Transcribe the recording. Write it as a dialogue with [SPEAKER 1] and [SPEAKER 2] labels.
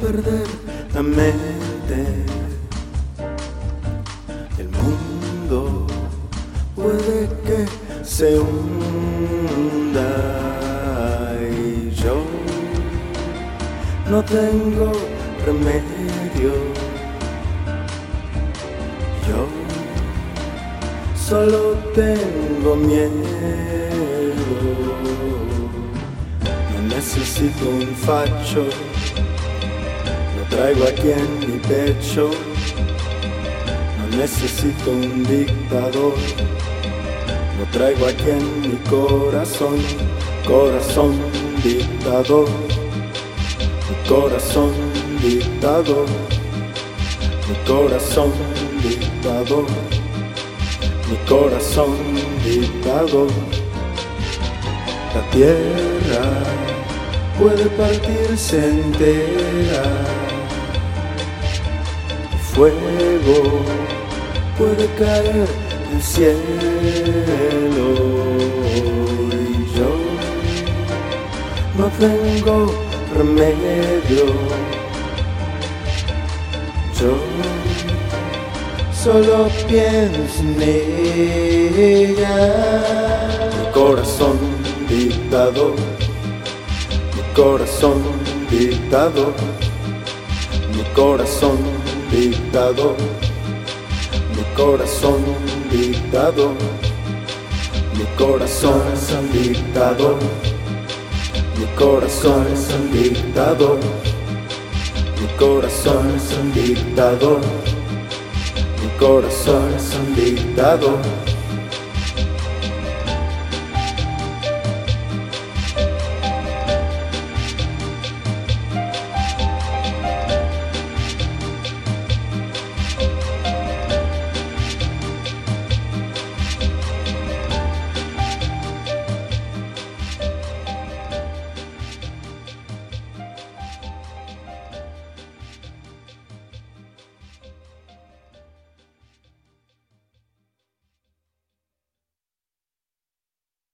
[SPEAKER 1] perder la mente. El mundo puede que se hunda y yo no tengo remedio. Yo solo tengo miedo. Necesito un facho, lo traigo aquí en mi pecho. No necesito un dictador, lo traigo aquí en mi corazón. Corazón dictador, mi corazón dictador, mi corazón dictador, mi corazón dictador. La tierra puede partirse entera. El fuego puede caer del cielo. Y yo no tengo remedio. Yo solo pienso en ella. Mi corazón dictador, corazón dictador, mi corazón dictador, mi corazón dictador, mi corazón dictador, mi corazón dictador, mi corazón dictador, mi corazón dictador.